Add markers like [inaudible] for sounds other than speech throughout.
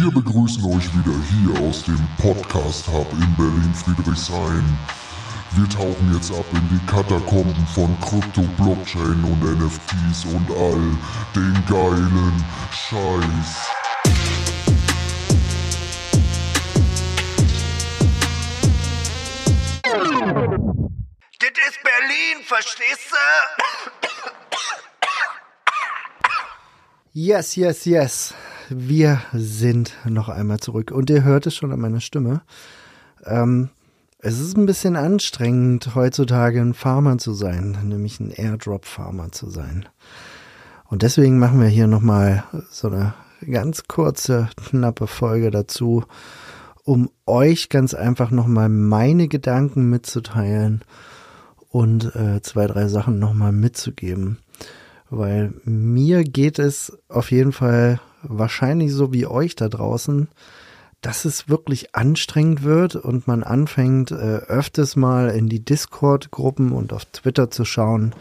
Wir begrüßen euch wieder hier aus dem Podcast Hub in Berlin-Friedrichshain. Wir tauchen jetzt ab in die Katakomben von Krypto, Blockchain und NFTs und all den geilen Scheiß. Das ist Berlin, verstehst du? Yes, yes, yes. Wir sind noch einmal zurück. Und ihr hört es schon an meiner Stimme. Ähm, es ist ein bisschen anstrengend, heutzutage ein Farmer zu sein, nämlich ein Airdrop-Farmer zu sein. Und deswegen machen wir hier nochmal so eine ganz kurze, knappe Folge dazu, um euch ganz einfach nochmal meine Gedanken mitzuteilen und äh, zwei, drei Sachen nochmal mitzugeben. Weil mir geht es auf jeden Fall wahrscheinlich so wie euch da draußen, dass es wirklich anstrengend wird und man anfängt, äh, öfters mal in die Discord-Gruppen und auf Twitter zu schauen,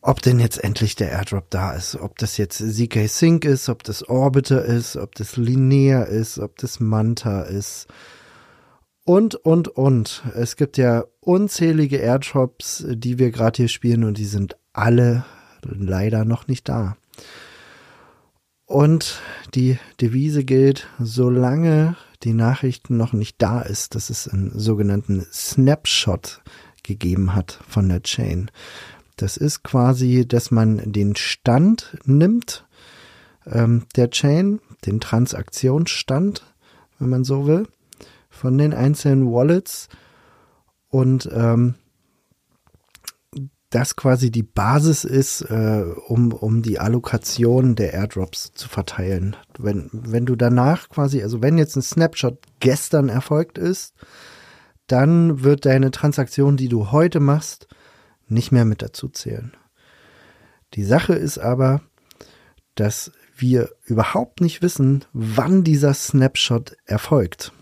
ob denn jetzt endlich der Airdrop da ist. Ob das jetzt ZK Sync ist, ob das Orbiter ist, ob das Linear ist, ob das Manta ist. Und, und, und. Es gibt ja unzählige Airdrops, die wir gerade hier spielen und die sind alle leider noch nicht da. Und die Devise gilt, solange die Nachrichten noch nicht da ist, dass es einen sogenannten Snapshot gegeben hat von der Chain. Das ist quasi, dass man den Stand nimmt ähm, der Chain, den Transaktionsstand, wenn man so will, von den einzelnen Wallets und ähm, das quasi die Basis ist, äh, um, um die Allokation der Airdrops zu verteilen. Wenn, wenn du danach quasi, also wenn jetzt ein Snapshot gestern erfolgt ist, dann wird deine Transaktion, die du heute machst, nicht mehr mit dazu zählen. Die Sache ist aber, dass wir überhaupt nicht wissen, wann dieser Snapshot erfolgt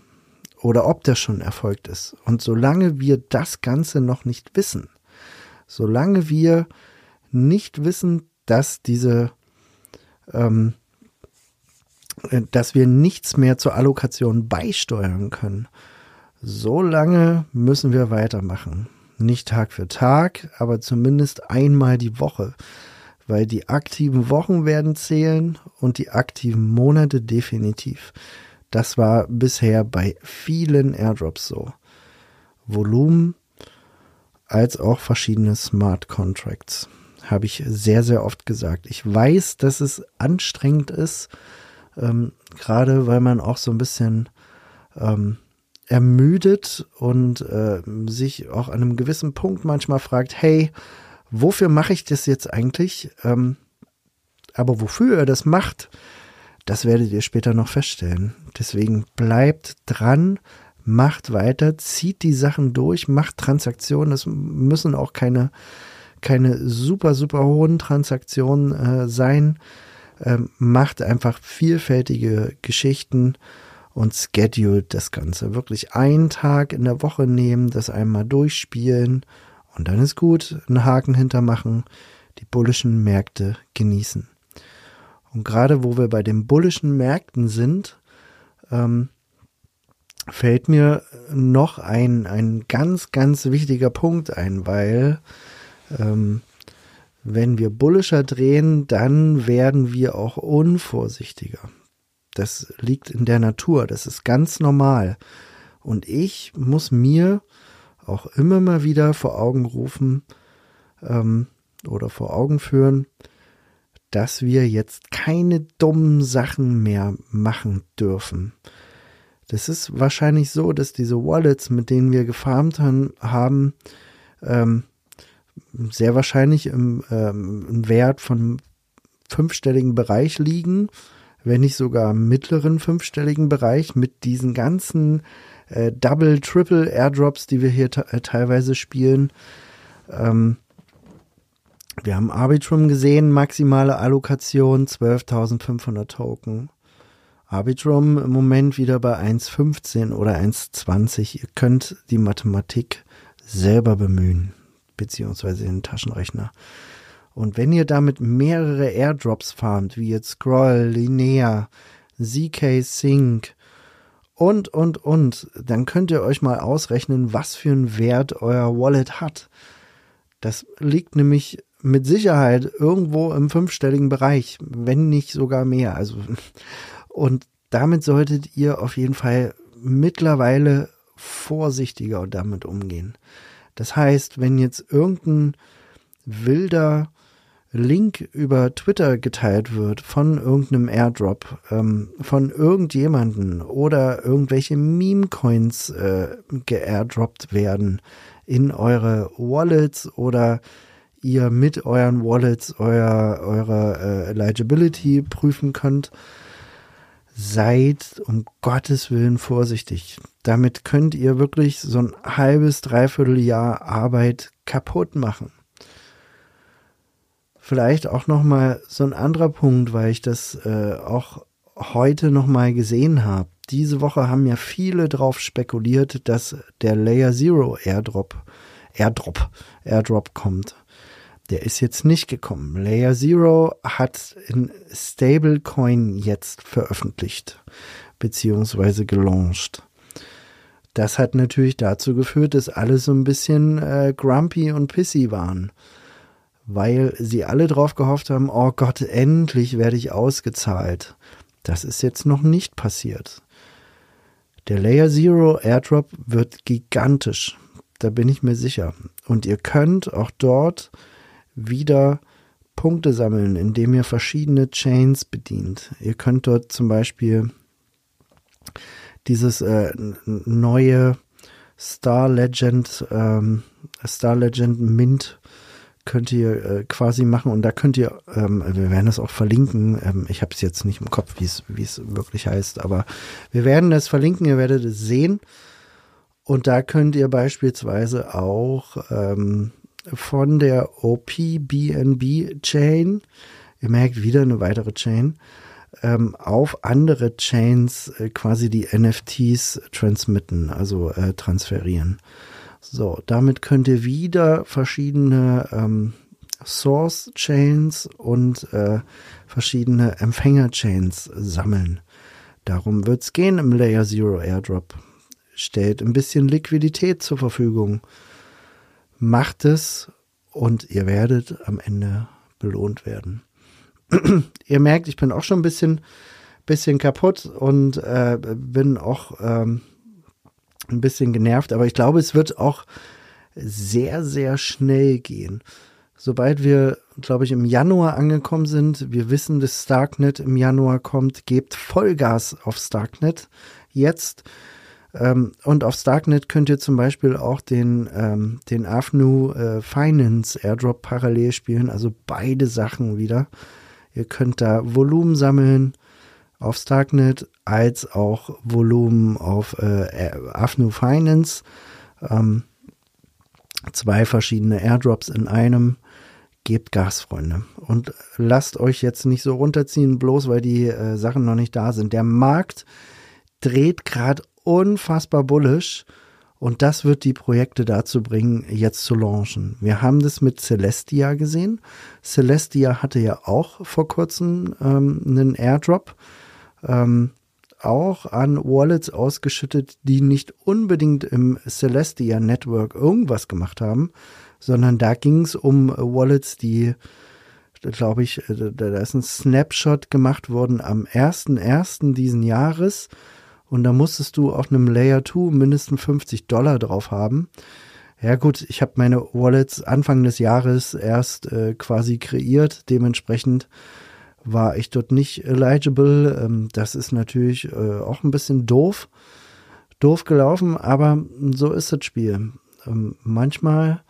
oder ob der schon erfolgt ist. Und solange wir das Ganze noch nicht wissen, solange wir nicht wissen, dass diese, ähm, äh, dass wir nichts mehr zur Allokation beisteuern können, solange müssen wir weitermachen. Nicht Tag für Tag, aber zumindest einmal die Woche, weil die aktiven Wochen werden zählen und die aktiven Monate definitiv. Das war bisher bei vielen Airdrops so. Volumen als auch verschiedene Smart Contracts. Habe ich sehr, sehr oft gesagt. Ich weiß, dass es anstrengend ist, ähm, gerade weil man auch so ein bisschen ähm, ermüdet und äh, sich auch an einem gewissen Punkt manchmal fragt, hey, wofür mache ich das jetzt eigentlich? Ähm, aber wofür er das macht, das werdet ihr später noch feststellen. Deswegen bleibt dran, macht weiter, zieht die Sachen durch, macht Transaktionen. Es müssen auch keine, keine super, super hohen Transaktionen äh, sein. Ähm, macht einfach vielfältige Geschichten und schedult das Ganze. Wirklich einen Tag in der Woche nehmen, das einmal durchspielen und dann ist gut, einen Haken hintermachen, die bullischen Märkte genießen. Und gerade wo wir bei den bullischen Märkten sind, ähm, fällt mir noch ein, ein ganz, ganz wichtiger Punkt ein, weil ähm, wenn wir bullischer drehen, dann werden wir auch unvorsichtiger. Das liegt in der Natur, das ist ganz normal. Und ich muss mir auch immer mal wieder vor Augen rufen ähm, oder vor Augen führen, dass wir jetzt keine dummen Sachen mehr machen dürfen. Das ist wahrscheinlich so, dass diese Wallets, mit denen wir gefarmt haben, ähm, sehr wahrscheinlich im, ähm, im Wert von fünfstelligen Bereich liegen, wenn nicht sogar im mittleren fünfstelligen Bereich mit diesen ganzen äh, Double, Triple Airdrops, die wir hier äh, teilweise spielen. Ähm, wir haben Arbitrum gesehen, maximale Allokation 12.500 Token. Arbitrum im Moment wieder bei 1,15 oder 1,20. Ihr könnt die Mathematik selber bemühen, beziehungsweise den Taschenrechner. Und wenn ihr damit mehrere Airdrops farmt, wie jetzt Scroll, Linear, ZK Sync und, und, und, dann könnt ihr euch mal ausrechnen, was für einen Wert euer Wallet hat. Das liegt nämlich mit Sicherheit irgendwo im fünfstelligen Bereich, wenn nicht sogar mehr. Also, und damit solltet ihr auf jeden Fall mittlerweile vorsichtiger damit umgehen. Das heißt, wenn jetzt irgendein wilder Link über Twitter geteilt wird von irgendeinem Airdrop, ähm, von irgendjemanden oder irgendwelche Meme-Coins äh, geairdroppt werden in eure Wallets oder ihr mit euren Wallets euer, eure äh, Eligibility prüfen könnt, seid um Gottes Willen vorsichtig. Damit könnt ihr wirklich so ein halbes, dreiviertel Jahr Arbeit kaputt machen. Vielleicht auch noch mal so ein anderer Punkt, weil ich das äh, auch heute noch mal gesehen habe. Diese Woche haben ja viele drauf spekuliert, dass der Layer Zero Airdrop, Airdrop, Airdrop kommt. Der ist jetzt nicht gekommen. Layer Zero hat in Stablecoin jetzt veröffentlicht, beziehungsweise gelauncht. Das hat natürlich dazu geführt, dass alle so ein bisschen äh, grumpy und pissy waren, weil sie alle drauf gehofft haben, oh Gott, endlich werde ich ausgezahlt. Das ist jetzt noch nicht passiert. Der Layer Zero Airdrop wird gigantisch. Da bin ich mir sicher. Und ihr könnt auch dort wieder Punkte sammeln, indem ihr verschiedene Chains bedient. Ihr könnt dort zum Beispiel dieses äh, neue Star Legend, ähm, Star Legend Mint könnt ihr äh, quasi machen und da könnt ihr, ähm, wir werden das auch verlinken, ähm, ich habe es jetzt nicht im Kopf, wie es wirklich heißt, aber wir werden das verlinken, ihr werdet es sehen und da könnt ihr beispielsweise auch ähm, von der OPBNB Chain, ihr merkt wieder eine weitere Chain, ähm, auf andere Chains äh, quasi die NFTs transmitten, also äh, transferieren. So, damit könnt ihr wieder verschiedene ähm, Source Chains und äh, verschiedene Empfänger Chains sammeln. Darum wird es gehen im Layer Zero Airdrop. Stellt ein bisschen Liquidität zur Verfügung macht es und ihr werdet am Ende belohnt werden. [clears throat] ihr merkt, ich bin auch schon ein bisschen, bisschen kaputt und äh, bin auch ähm, ein bisschen genervt, aber ich glaube, es wird auch sehr, sehr schnell gehen. Sobald wir, glaube ich, im Januar angekommen sind, wir wissen, dass Starknet im Januar kommt, gebt Vollgas auf Starknet. Jetzt ähm, und auf Starknet könnt ihr zum Beispiel auch den, ähm, den Avnu äh, Finance Airdrop parallel spielen, also beide Sachen wieder. Ihr könnt da Volumen sammeln auf Starknet als auch Volumen auf äh, Avnu Finance. Ähm, zwei verschiedene Airdrops in einem. Gebt Gas, Freunde. Und lasst euch jetzt nicht so runterziehen, bloß weil die äh, Sachen noch nicht da sind. Der Markt dreht gerade unfassbar bullish. Und das wird die Projekte dazu bringen, jetzt zu launchen. Wir haben das mit Celestia gesehen. Celestia hatte ja auch vor kurzem ähm, einen Airdrop. Ähm, auch an Wallets ausgeschüttet, die nicht unbedingt im Celestia Network irgendwas gemacht haben, sondern da ging es um Wallets, die, glaube ich, da ist ein Snapshot gemacht worden am 1.1. diesen Jahres und da musstest du auf einem Layer 2 mindestens 50 Dollar drauf haben. Ja gut, ich habe meine Wallets Anfang des Jahres erst äh, quasi kreiert, dementsprechend war ich dort nicht eligible. Ähm, das ist natürlich äh, auch ein bisschen doof, doof gelaufen, aber so ist das Spiel. Ähm, manchmal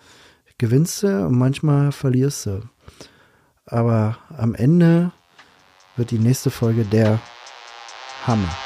gewinnst du und manchmal verlierst du. Aber am Ende wird die nächste Folge der Hammer.